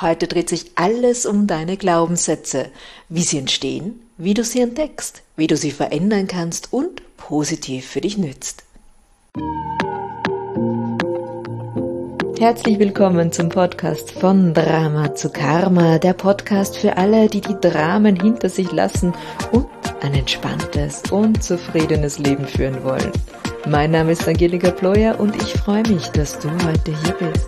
Heute dreht sich alles um deine Glaubenssätze, wie sie entstehen, wie du sie entdeckst, wie du sie verändern kannst und positiv für dich nützt. Herzlich willkommen zum Podcast von Drama zu Karma, der Podcast für alle, die die Dramen hinter sich lassen und ein entspanntes und zufriedenes Leben führen wollen. Mein Name ist Angelika Ployer und ich freue mich, dass du heute hier bist.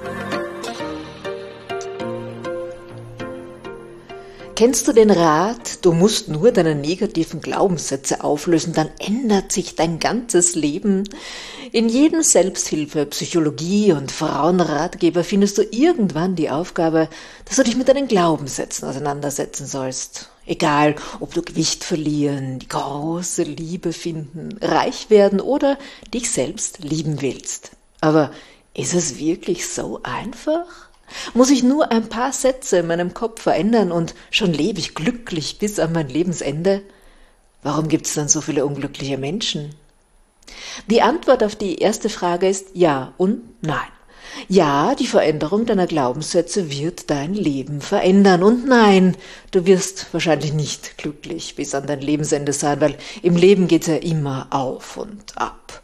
Kennst du den Rat, du musst nur deine negativen Glaubenssätze auflösen, dann ändert sich dein ganzes Leben? In jedem Selbsthilfe, Psychologie und Frauenratgeber findest du irgendwann die Aufgabe, dass du dich mit deinen Glaubenssätzen auseinandersetzen sollst. Egal, ob du Gewicht verlieren, die große Liebe finden, reich werden oder dich selbst lieben willst. Aber ist es wirklich so einfach? Muss ich nur ein paar Sätze in meinem Kopf verändern und schon lebe ich glücklich bis an mein Lebensende? Warum gibt es dann so viele unglückliche Menschen? Die Antwort auf die erste Frage ist ja und nein. Ja, die Veränderung deiner Glaubenssätze wird dein Leben verändern. Und nein, du wirst wahrscheinlich nicht glücklich bis an dein Lebensende sein, weil im Leben geht es ja immer auf und ab.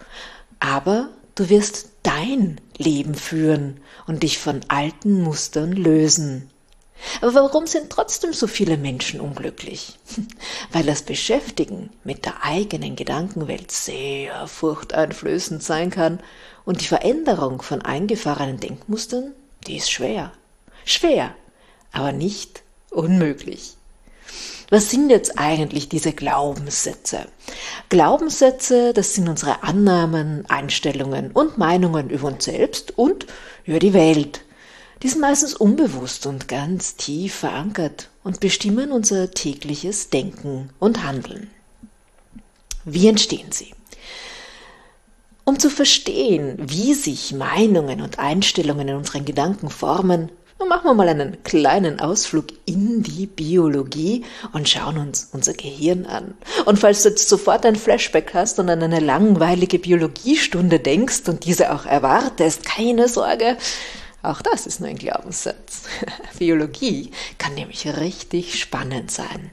Aber du wirst dein Leben führen und dich von alten Mustern lösen. Aber warum sind trotzdem so viele Menschen unglücklich? Weil das Beschäftigen mit der eigenen Gedankenwelt sehr furchteinflößend sein kann und die Veränderung von eingefahrenen Denkmustern, die ist schwer. Schwer, aber nicht unmöglich. Was sind jetzt eigentlich diese Glaubenssätze? Glaubenssätze, das sind unsere Annahmen, Einstellungen und Meinungen über uns selbst und über die Welt. Die sind meistens unbewusst und ganz tief verankert und bestimmen unser tägliches Denken und Handeln. Wie entstehen sie? Um zu verstehen, wie sich Meinungen und Einstellungen in unseren Gedanken formen, nun machen wir mal einen kleinen Ausflug in die Biologie und schauen uns unser Gehirn an. Und falls du jetzt sofort ein Flashback hast und an eine langweilige Biologiestunde denkst und diese auch erwartest, keine Sorge, auch das ist nur ein Glaubenssatz. Biologie kann nämlich richtig spannend sein.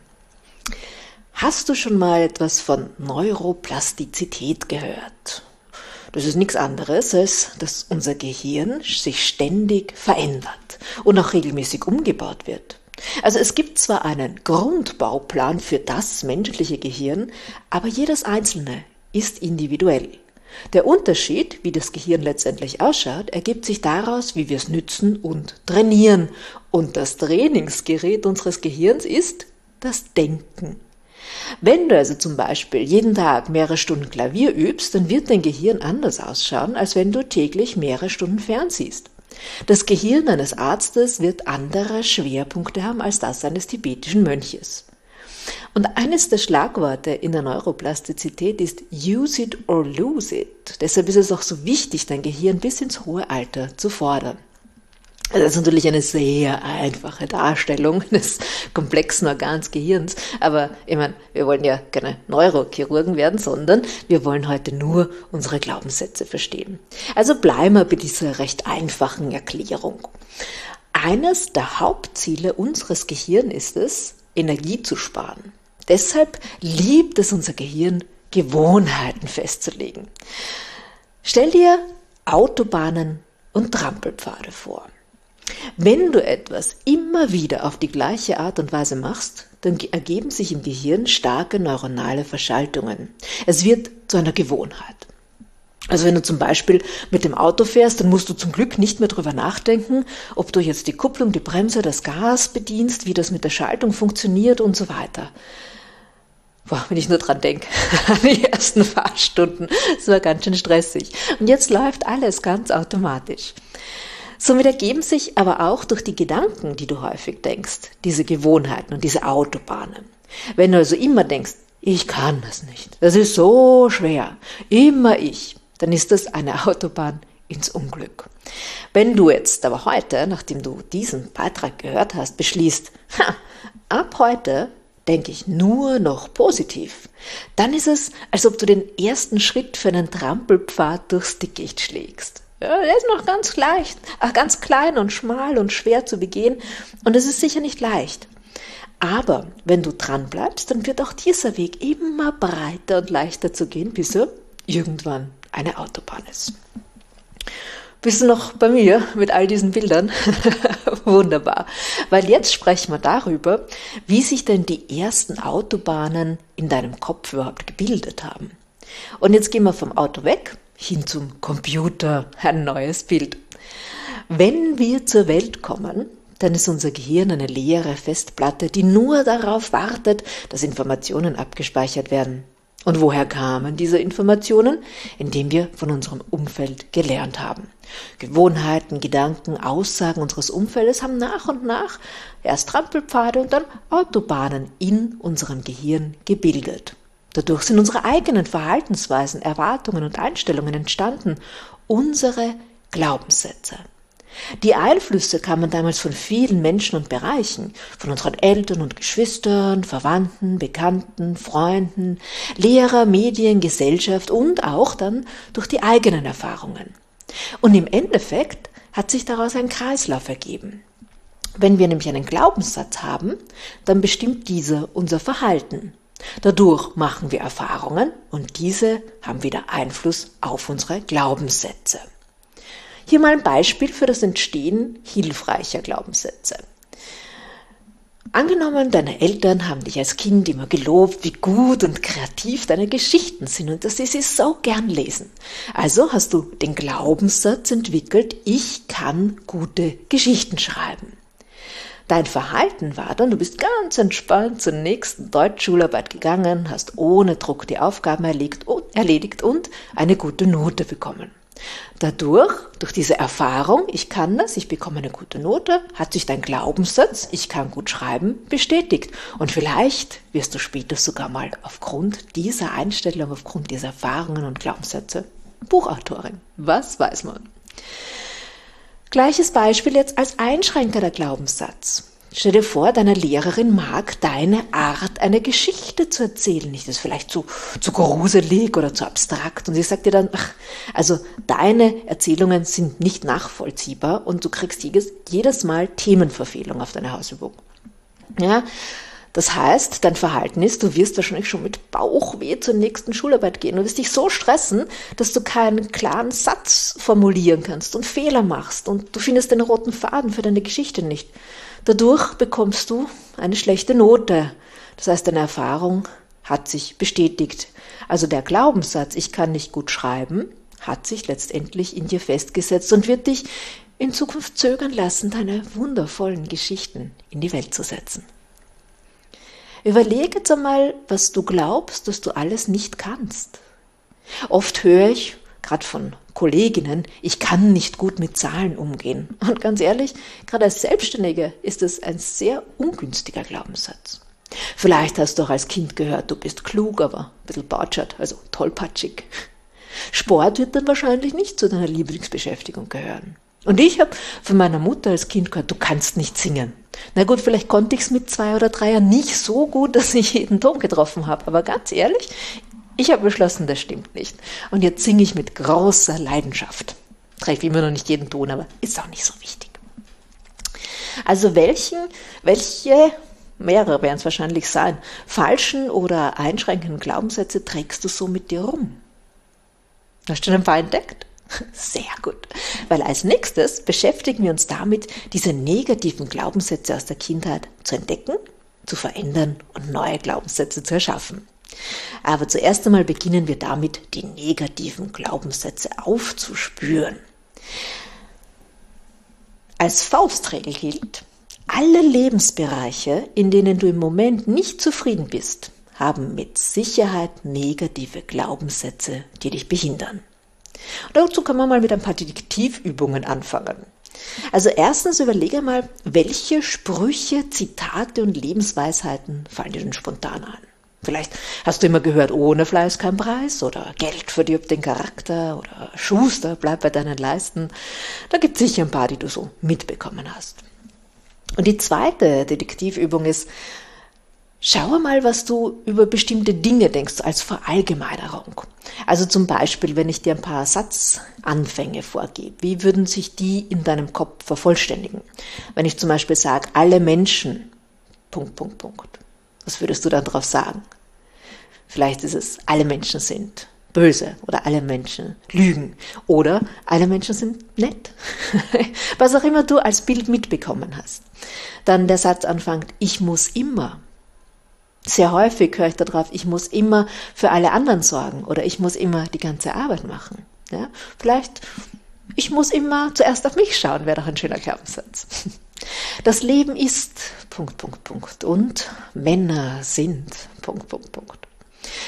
Hast du schon mal etwas von Neuroplastizität gehört? Das ist nichts anderes, als dass unser Gehirn sich ständig verändert und auch regelmäßig umgebaut wird. Also es gibt zwar einen Grundbauplan für das menschliche Gehirn, aber jedes einzelne ist individuell. Der Unterschied, wie das Gehirn letztendlich ausschaut, ergibt sich daraus, wie wir es nützen und trainieren. Und das Trainingsgerät unseres Gehirns ist das Denken. Wenn du also zum Beispiel jeden Tag mehrere Stunden Klavier übst, dann wird dein Gehirn anders ausschauen, als wenn du täglich mehrere Stunden fernsiehst. Das Gehirn eines Arztes wird andere Schwerpunkte haben als das eines tibetischen Mönches. Und eines der Schlagworte in der Neuroplastizität ist use it or lose it. Deshalb ist es auch so wichtig, dein Gehirn bis ins hohe Alter zu fordern. Das ist natürlich eine sehr einfache Darstellung des komplexen Organs Gehirns. Aber ich meine, wir wollen ja keine Neurochirurgen werden, sondern wir wollen heute nur unsere Glaubenssätze verstehen. Also bleiben wir bei dieser recht einfachen Erklärung. Eines der Hauptziele unseres Gehirns ist es, Energie zu sparen. Deshalb liebt es unser Gehirn, Gewohnheiten festzulegen. Stell dir Autobahnen und Trampelpfade vor. Wenn du etwas immer wieder auf die gleiche Art und Weise machst, dann ergeben sich im Gehirn starke neuronale Verschaltungen. Es wird zu einer Gewohnheit. Also wenn du zum Beispiel mit dem Auto fährst, dann musst du zum Glück nicht mehr drüber nachdenken, ob du jetzt die Kupplung, die Bremse, das Gas bedienst, wie das mit der Schaltung funktioniert und so weiter. Boah, wenn ich nur dran denke, an die ersten Fahrstunden, das war ganz schön stressig. Und jetzt läuft alles ganz automatisch. Somit ergeben sich aber auch durch die Gedanken, die du häufig denkst, diese Gewohnheiten und diese Autobahnen. Wenn du also immer denkst, ich kann das nicht, das ist so schwer, immer ich, dann ist das eine Autobahn ins Unglück. Wenn du jetzt aber heute, nachdem du diesen Beitrag gehört hast, beschließt, ha, ab heute denke ich nur noch positiv, dann ist es, als ob du den ersten Schritt für einen Trampelpfad durchs Dickicht schlägst. Ja, der ist noch ganz leicht, ganz klein und schmal und schwer zu begehen und es ist sicher nicht leicht. Aber wenn du dran bleibst, dann wird auch dieser Weg immer breiter und leichter zu gehen, bis er irgendwann eine Autobahn ist. Bist du noch bei mir mit all diesen Bildern? Wunderbar. Weil jetzt sprechen wir darüber, wie sich denn die ersten Autobahnen in deinem Kopf überhaupt gebildet haben. Und jetzt gehen wir vom Auto weg hin zum Computer. Ein neues Bild. Wenn wir zur Welt kommen, dann ist unser Gehirn eine leere Festplatte, die nur darauf wartet, dass Informationen abgespeichert werden. Und woher kamen diese Informationen? Indem wir von unserem Umfeld gelernt haben. Gewohnheiten, Gedanken, Aussagen unseres Umfeldes haben nach und nach erst Trampelpfade und dann Autobahnen in unserem Gehirn gebildet. Dadurch sind unsere eigenen Verhaltensweisen, Erwartungen und Einstellungen entstanden, unsere Glaubenssätze. Die Einflüsse kamen damals von vielen Menschen und Bereichen, von unseren Eltern und Geschwistern, Verwandten, Bekannten, Freunden, Lehrer, Medien, Gesellschaft und auch dann durch die eigenen Erfahrungen. Und im Endeffekt hat sich daraus ein Kreislauf ergeben. Wenn wir nämlich einen Glaubenssatz haben, dann bestimmt dieser unser Verhalten. Dadurch machen wir Erfahrungen und diese haben wieder Einfluss auf unsere Glaubenssätze. Hier mal ein Beispiel für das Entstehen hilfreicher Glaubenssätze. Angenommen, deine Eltern haben dich als Kind immer gelobt, wie gut und kreativ deine Geschichten sind und dass sie sie so gern lesen. Also hast du den Glaubenssatz entwickelt, ich kann gute Geschichten schreiben. Dein Verhalten war dann, du bist ganz entspannt zur nächsten Deutschschularbeit gegangen, hast ohne Druck die Aufgaben erledigt und eine gute Note bekommen. Dadurch, durch diese Erfahrung, ich kann das, ich bekomme eine gute Note, hat sich dein Glaubenssatz, ich kann gut schreiben, bestätigt. Und vielleicht wirst du später sogar mal aufgrund dieser Einstellung, aufgrund dieser Erfahrungen und Glaubenssätze Buchautorin. Was weiß man? Gleiches Beispiel jetzt als Einschränker der Glaubenssatz. Stell dir vor, deine Lehrerin mag deine Art, eine Geschichte zu erzählen. Nicht, das ist vielleicht zu, zu gruselig oder zu abstrakt. Und sie sagt dir dann, ach, also deine Erzählungen sind nicht nachvollziehbar und du kriegst jedes, jedes Mal Themenverfehlung auf deine Hausübung. Ja, das heißt, dein Verhalten ist, du wirst wahrscheinlich schon mit Bauchweh zur nächsten Schularbeit gehen. Du wirst dich so stressen, dass du keinen klaren Satz formulieren kannst und Fehler machst und du findest den roten Faden für deine Geschichte nicht. Dadurch bekommst du eine schlechte Note. Das heißt, deine Erfahrung hat sich bestätigt. Also der Glaubenssatz, ich kann nicht gut schreiben, hat sich letztendlich in dir festgesetzt und wird dich in Zukunft zögern lassen, deine wundervollen Geschichten in die Welt zu setzen. Überlege jetzt einmal, was du glaubst, dass du alles nicht kannst. Oft höre ich, gerade von Kolleginnen, ich kann nicht gut mit Zahlen umgehen. Und ganz ehrlich, gerade als Selbstständige ist es ein sehr ungünstiger Glaubenssatz. Vielleicht hast du auch als Kind gehört, du bist klug, aber ein bisschen batschert, also tollpatschig. Sport wird dann wahrscheinlich nicht zu deiner Lieblingsbeschäftigung gehören. Und ich habe von meiner Mutter als Kind gehört, du kannst nicht singen. Na gut, vielleicht konnte ich es mit zwei oder drei Jahren nicht so gut, dass ich jeden Ton getroffen habe. Aber ganz ehrlich, ich habe beschlossen, das stimmt nicht. Und jetzt singe ich mit großer Leidenschaft. Treffe immer noch nicht jeden Ton, aber ist auch nicht so wichtig. Also welchen, welche, mehrere werden es wahrscheinlich sein, falschen oder einschränkenden Glaubenssätze trägst du so mit dir rum? Hast du ein paar entdeckt? Sehr gut. Weil als nächstes beschäftigen wir uns damit, diese negativen Glaubenssätze aus der Kindheit zu entdecken, zu verändern und neue Glaubenssätze zu erschaffen. Aber zuerst einmal beginnen wir damit, die negativen Glaubenssätze aufzuspüren. Als Faustregel gilt, alle Lebensbereiche, in denen du im Moment nicht zufrieden bist, haben mit Sicherheit negative Glaubenssätze, die dich behindern. Und dazu kann man mal mit ein paar Detektivübungen anfangen. Also erstens überlege mal, welche Sprüche, Zitate und Lebensweisheiten fallen dir denn spontan ein. Vielleicht hast du immer gehört, ohne Fleiß kein Preis oder Geld verdirbt den Charakter oder Schuster bleib bei deinen Leisten. Da gibt es sicher ein paar, die du so mitbekommen hast. Und die zweite Detektivübung ist, Schaue mal, was du über bestimmte Dinge denkst als Verallgemeinerung. Also zum Beispiel, wenn ich dir ein paar Satzanfänge vorgebe, wie würden sich die in deinem Kopf vervollständigen? Wenn ich zum Beispiel sage, alle Menschen, Punkt, Punkt, Punkt. Was würdest du dann darauf sagen? Vielleicht ist es, alle Menschen sind böse oder alle Menschen lügen oder alle Menschen sind nett. Was auch immer du als Bild mitbekommen hast. Dann der Satz anfängt, ich muss immer sehr häufig höre ich darauf, ich muss immer für alle anderen sorgen oder ich muss immer die ganze Arbeit machen. Ja? Vielleicht, ich muss immer zuerst auf mich schauen, wäre doch ein schöner Glaubenssatz. Das Leben ist, Punkt, Punkt, Punkt. Und Männer sind, Punkt, Punkt, Punkt.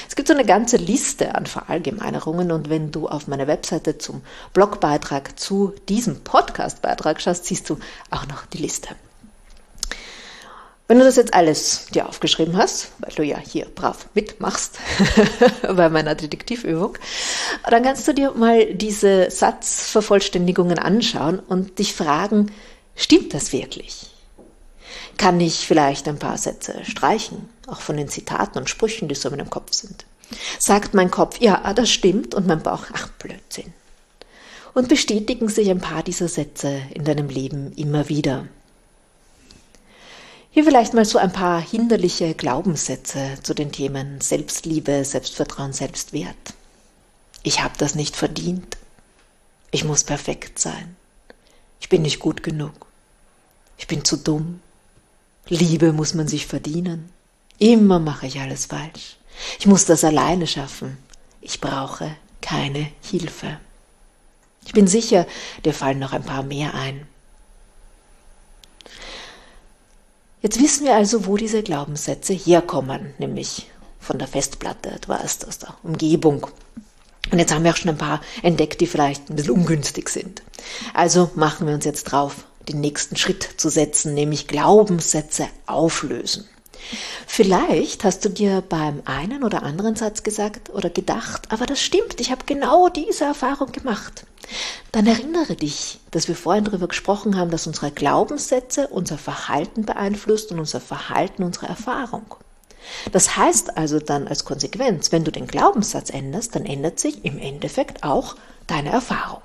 Es gibt so eine ganze Liste an Verallgemeinerungen und wenn du auf meine Webseite zum Blogbeitrag zu diesem Podcastbeitrag schaust, siehst du auch noch die Liste. Wenn du das jetzt alles dir aufgeschrieben hast, weil du ja hier brav mitmachst bei meiner Detektivübung, dann kannst du dir mal diese Satzvervollständigungen anschauen und dich fragen, stimmt das wirklich? Kann ich vielleicht ein paar Sätze streichen, auch von den Zitaten und Sprüchen, die so in meinem Kopf sind? Sagt mein Kopf, ja, das stimmt, und mein Bauch, ach Blödsinn. Und bestätigen sich ein paar dieser Sätze in deinem Leben immer wieder. Hier vielleicht mal so ein paar hinderliche Glaubenssätze zu den Themen Selbstliebe, Selbstvertrauen, Selbstwert. Ich habe das nicht verdient. Ich muss perfekt sein. Ich bin nicht gut genug. Ich bin zu dumm. Liebe muss man sich verdienen. Immer mache ich alles falsch. Ich muss das alleine schaffen. Ich brauche keine Hilfe. Ich bin sicher, dir fallen noch ein paar mehr ein. Jetzt wissen wir also, wo diese Glaubenssätze herkommen, nämlich von der Festplatte, weißt, aus der Umgebung. Und jetzt haben wir auch schon ein paar entdeckt, die vielleicht ein bisschen ungünstig sind. Also machen wir uns jetzt drauf, den nächsten Schritt zu setzen, nämlich Glaubenssätze auflösen. Vielleicht hast du dir beim einen oder anderen Satz gesagt oder gedacht, aber das stimmt, ich habe genau diese Erfahrung gemacht dann erinnere dich, dass wir vorhin darüber gesprochen haben, dass unsere Glaubenssätze unser Verhalten beeinflusst und unser Verhalten unsere Erfahrung. Das heißt also dann als Konsequenz, wenn du den Glaubenssatz änderst, dann ändert sich im Endeffekt auch deine Erfahrung.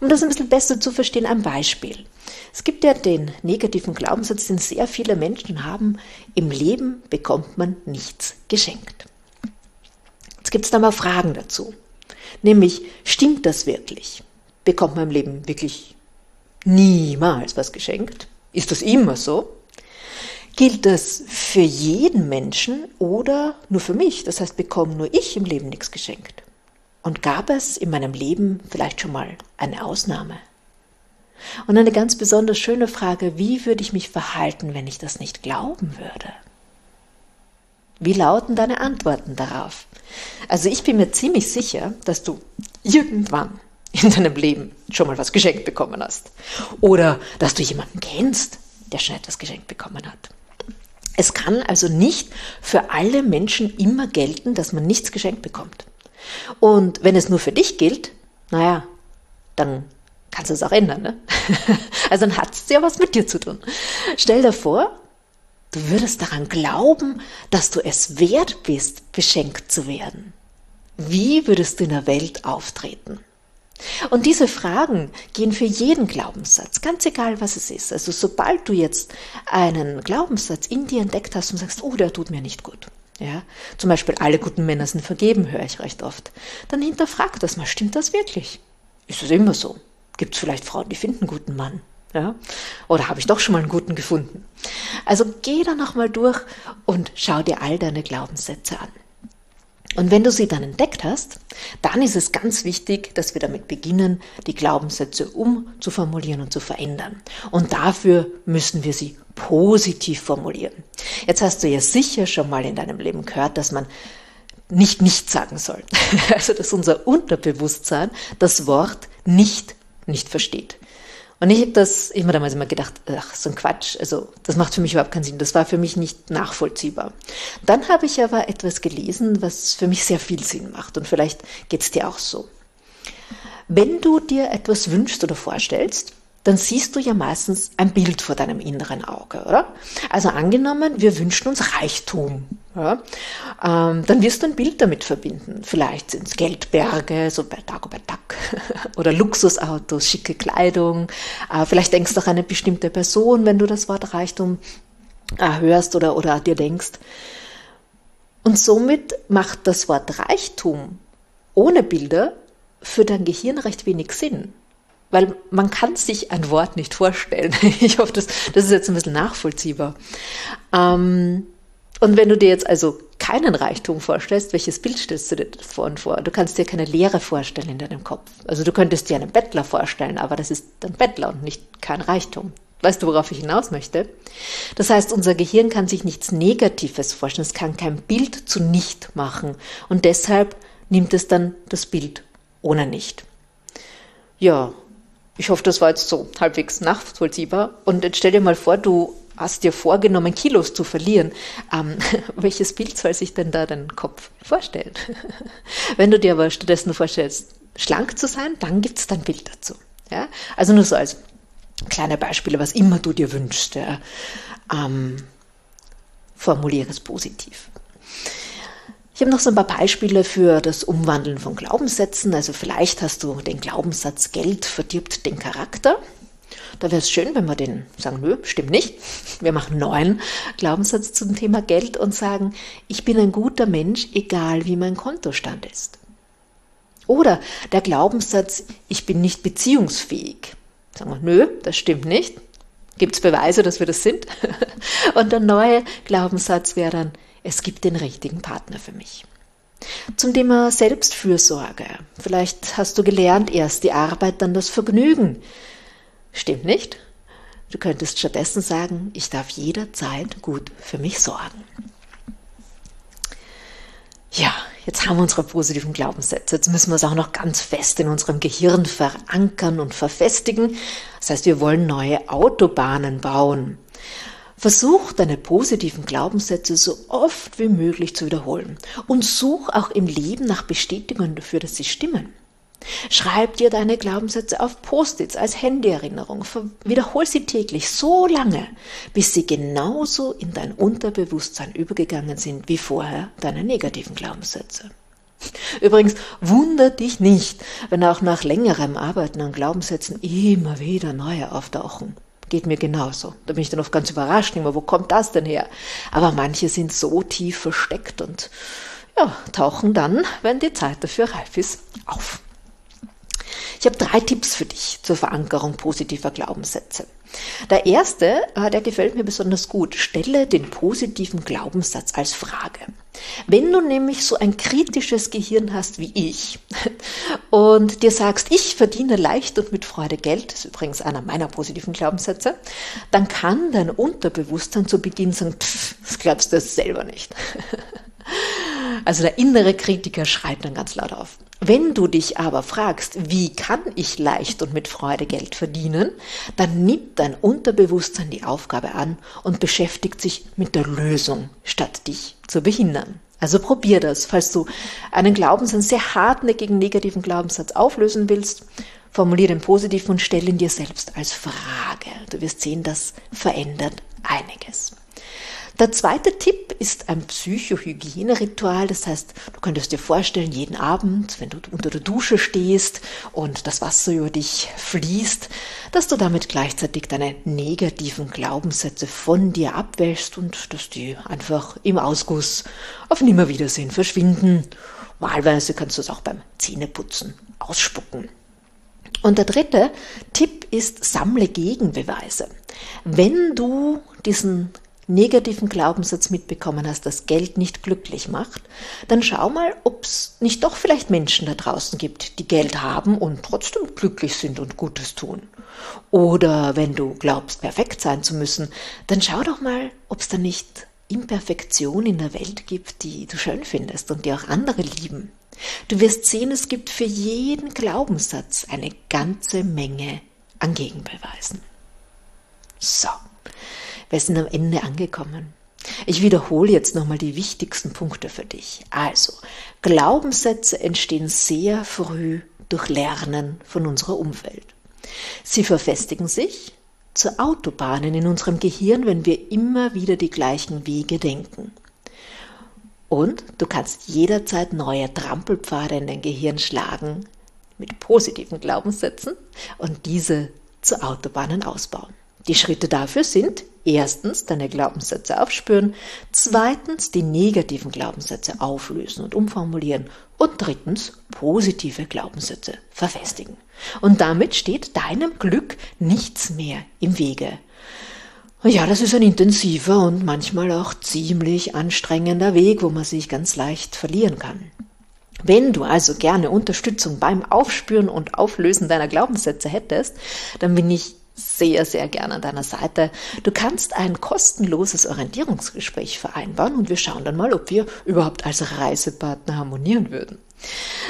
Um das ein bisschen besser zu verstehen, ein Beispiel. Es gibt ja den negativen Glaubenssatz, den sehr viele Menschen haben, im Leben bekommt man nichts geschenkt. Jetzt gibt es da mal Fragen dazu. Nämlich, stimmt das wirklich? Bekommt man im Leben wirklich niemals was geschenkt? Ist das immer so? Gilt das für jeden Menschen oder nur für mich? Das heißt, bekomme nur ich im Leben nichts geschenkt? Und gab es in meinem Leben vielleicht schon mal eine Ausnahme? Und eine ganz besonders schöne Frage, wie würde ich mich verhalten, wenn ich das nicht glauben würde? Wie lauten deine Antworten darauf? Also ich bin mir ziemlich sicher, dass du irgendwann in deinem Leben schon mal was geschenkt bekommen hast. Oder dass du jemanden kennst, der schon etwas geschenkt bekommen hat. Es kann also nicht für alle Menschen immer gelten, dass man nichts geschenkt bekommt. Und wenn es nur für dich gilt, naja, dann kannst du es auch ändern. Ne? Also dann hat es ja was mit dir zu tun. Stell dir vor, Du würdest daran glauben, dass du es wert bist, beschenkt zu werden. Wie würdest du in der Welt auftreten? Und diese Fragen gehen für jeden Glaubenssatz, ganz egal was es ist. Also sobald du jetzt einen Glaubenssatz in dir entdeckt hast und sagst, oh, der tut mir nicht gut. Ja, zum Beispiel alle guten Männer sind vergeben, höre ich recht oft. Dann hinterfrag das mal, stimmt das wirklich? Ist es immer so? Gibt es vielleicht Frauen, die finden einen guten Mann? Ja? Oder habe ich doch schon mal einen guten gefunden? Also geh da nochmal durch und schau dir all deine Glaubenssätze an. Und wenn du sie dann entdeckt hast, dann ist es ganz wichtig, dass wir damit beginnen, die Glaubenssätze umzuformulieren und zu verändern. Und dafür müssen wir sie positiv formulieren. Jetzt hast du ja sicher schon mal in deinem Leben gehört, dass man nicht nicht sagen soll. Also dass unser Unterbewusstsein das Wort nicht nicht versteht. Und ich habe das, ich habe damals immer gedacht, ach, so ein Quatsch, also das macht für mich überhaupt keinen Sinn. Das war für mich nicht nachvollziehbar. Dann habe ich aber etwas gelesen, was für mich sehr viel Sinn macht und vielleicht geht es dir auch so. Wenn du dir etwas wünschst oder vorstellst, dann siehst du ja meistens ein Bild vor deinem inneren Auge, oder? Also angenommen, wir wünschen uns Reichtum. Ja? Ähm, dann wirst du ein Bild damit verbinden. Vielleicht sind es Geldberge, so bei Dagobert Duck, oder Luxusautos, schicke Kleidung. Äh, vielleicht denkst du auch an eine bestimmte Person, wenn du das Wort Reichtum äh, hörst oder, oder dir denkst. Und somit macht das Wort Reichtum ohne Bilder für dein Gehirn recht wenig Sinn. Weil man kann sich ein Wort nicht vorstellen. Ich hoffe, das, das ist jetzt ein bisschen nachvollziehbar. Ähm, und wenn du dir jetzt also keinen Reichtum vorstellst, welches Bild stellst du dir davon vor? Du kannst dir keine Leere vorstellen in deinem Kopf. Also du könntest dir einen Bettler vorstellen, aber das ist ein Bettler und nicht kein Reichtum. Weißt du, worauf ich hinaus möchte? Das heißt, unser Gehirn kann sich nichts Negatives vorstellen. Es kann kein Bild zu nicht machen. Und deshalb nimmt es dann das Bild ohne nicht. Ja, ich hoffe, das war jetzt so halbwegs nachvollziehbar. Und jetzt stell dir mal vor, du hast dir vorgenommen, Kilos zu verlieren. Ähm, welches Bild soll sich denn da dein Kopf vorstellen? Wenn du dir aber stattdessen vorstellst, schlank zu sein, dann gibt es dein Bild dazu. Ja? Also nur so als kleine Beispiele, was immer du dir wünschst. Ja? Ähm, formuliere es positiv. Ich habe noch so ein paar Beispiele für das Umwandeln von Glaubenssätzen. Also vielleicht hast du den Glaubenssatz, Geld verdirbt den Charakter. Da wäre es schön, wenn wir den sagen, nö, stimmt nicht. Wir machen einen neuen Glaubenssatz zum Thema Geld und sagen, ich bin ein guter Mensch, egal wie mein Kontostand ist. Oder der Glaubenssatz, ich bin nicht beziehungsfähig. Sagen wir, nö, das stimmt nicht. Gibt es Beweise, dass wir das sind? Und der neue Glaubenssatz wäre dann, es gibt den richtigen Partner für mich. Zum Thema Selbstfürsorge. Vielleicht hast du gelernt, erst die Arbeit, dann das Vergnügen. Stimmt nicht? Du könntest stattdessen sagen, ich darf jederzeit gut für mich sorgen. Ja, jetzt haben wir unsere positiven Glaubenssätze. Jetzt müssen wir es auch noch ganz fest in unserem Gehirn verankern und verfestigen. Das heißt, wir wollen neue Autobahnen bauen. Versuch deine positiven Glaubenssätze so oft wie möglich zu wiederholen und such auch im Leben nach Bestätigungen dafür, dass sie stimmen. Schreib dir deine Glaubenssätze auf Post-its als Handyerinnerung. Wiederhol sie täglich so lange, bis sie genauso in dein Unterbewusstsein übergegangen sind wie vorher deine negativen Glaubenssätze. Übrigens, wunder dich nicht, wenn auch nach längerem Arbeiten an Glaubenssätzen immer wieder neue auftauchen. Geht mir genauso. Da bin ich dann oft ganz überrascht, immer, wo kommt das denn her? Aber manche sind so tief versteckt und ja, tauchen dann, wenn die Zeit dafür reif ist, auf. Ich habe drei Tipps für dich zur Verankerung positiver Glaubenssätze. Der erste, äh, der gefällt mir besonders gut. Stelle den positiven Glaubenssatz als Frage. Wenn du nämlich so ein kritisches Gehirn hast wie ich und dir sagst, ich verdiene leicht und mit Freude Geld, das ist übrigens einer meiner positiven Glaubenssätze, dann kann dein Unterbewusstsein zu Beginn sagen, pff, das glaubst du selber nicht. Also der innere Kritiker schreit dann ganz laut auf. Wenn du dich aber fragst, wie kann ich leicht und mit Freude Geld verdienen, dann nimmt dein Unterbewusstsein die Aufgabe an und beschäftigt sich mit der Lösung, statt dich zu behindern. Also probier das, falls du einen Glaubenssatz, einen sehr hartnäckigen negativen Glaubenssatz auflösen willst, formuliere den positiv und stell ihn dir selbst als Frage. Du wirst sehen, das verändert einiges. Der zweite Tipp ist ein Psychohygieneritual. Das heißt, du könntest dir vorstellen, jeden Abend, wenn du unter der Dusche stehst und das Wasser über dich fließt, dass du damit gleichzeitig deine negativen Glaubenssätze von dir abwäschst und dass die einfach im Ausguss auf Nimmerwiedersehen verschwinden. Wahlweise kannst du es auch beim Zähneputzen ausspucken. Und der dritte Tipp ist, sammle Gegenbeweise. Wenn du diesen negativen Glaubenssatz mitbekommen hast, dass Geld nicht glücklich macht, dann schau mal, ob es nicht doch vielleicht Menschen da draußen gibt, die Geld haben und trotzdem glücklich sind und Gutes tun. Oder wenn du glaubst, perfekt sein zu müssen, dann schau doch mal, ob es da nicht Imperfektion in der Welt gibt, die du schön findest und die auch andere lieben. Du wirst sehen, es gibt für jeden Glaubenssatz eine ganze Menge an Gegenbeweisen. So. Wir sind am Ende angekommen. Ich wiederhole jetzt nochmal die wichtigsten Punkte für dich. Also, Glaubenssätze entstehen sehr früh durch Lernen von unserer Umwelt. Sie verfestigen sich zu Autobahnen in unserem Gehirn, wenn wir immer wieder die gleichen Wege denken. Und du kannst jederzeit neue Trampelpfade in dein Gehirn schlagen mit positiven Glaubenssätzen und diese zu Autobahnen ausbauen. Die Schritte dafür sind erstens deine Glaubenssätze aufspüren, zweitens die negativen Glaubenssätze auflösen und umformulieren und drittens positive Glaubenssätze verfestigen. Und damit steht deinem Glück nichts mehr im Wege. Ja, das ist ein intensiver und manchmal auch ziemlich anstrengender Weg, wo man sich ganz leicht verlieren kann. Wenn du also gerne Unterstützung beim Aufspüren und Auflösen deiner Glaubenssätze hättest, dann bin ich sehr, sehr gerne an deiner Seite. Du kannst ein kostenloses Orientierungsgespräch vereinbaren und wir schauen dann mal, ob wir überhaupt als Reisepartner harmonieren würden.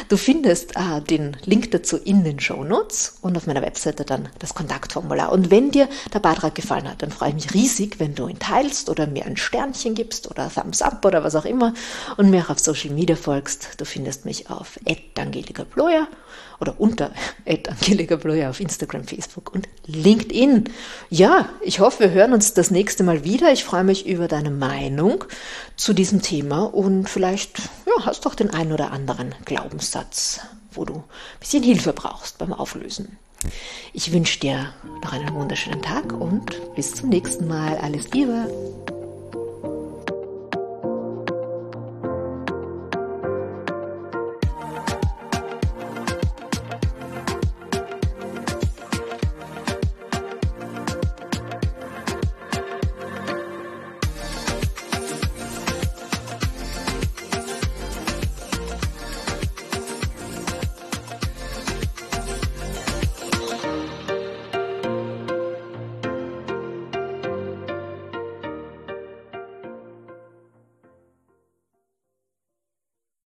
Du findest äh, den Link dazu in den Show Notes und auf meiner Webseite dann das Kontaktformular. Und wenn dir der Beitrag gefallen hat, dann freue ich mich riesig, wenn du ihn teilst oder mir ein Sternchen gibst oder Thumbs Up oder was auch immer und mir auch auf Social Media folgst. Du findest mich auf Angelika Bloyer oder unter Angelika Bloyer auf Instagram, Facebook und LinkedIn. Ja, ich hoffe, wir hören uns das nächste Mal wieder. Ich freue mich über deine Meinung zu diesem Thema und vielleicht ja, hast du auch den einen oder anderen Glaubenssatz, wo du ein bisschen Hilfe brauchst beim Auflösen. Ich wünsche dir noch einen wunderschönen Tag und bis zum nächsten Mal. Alles Liebe!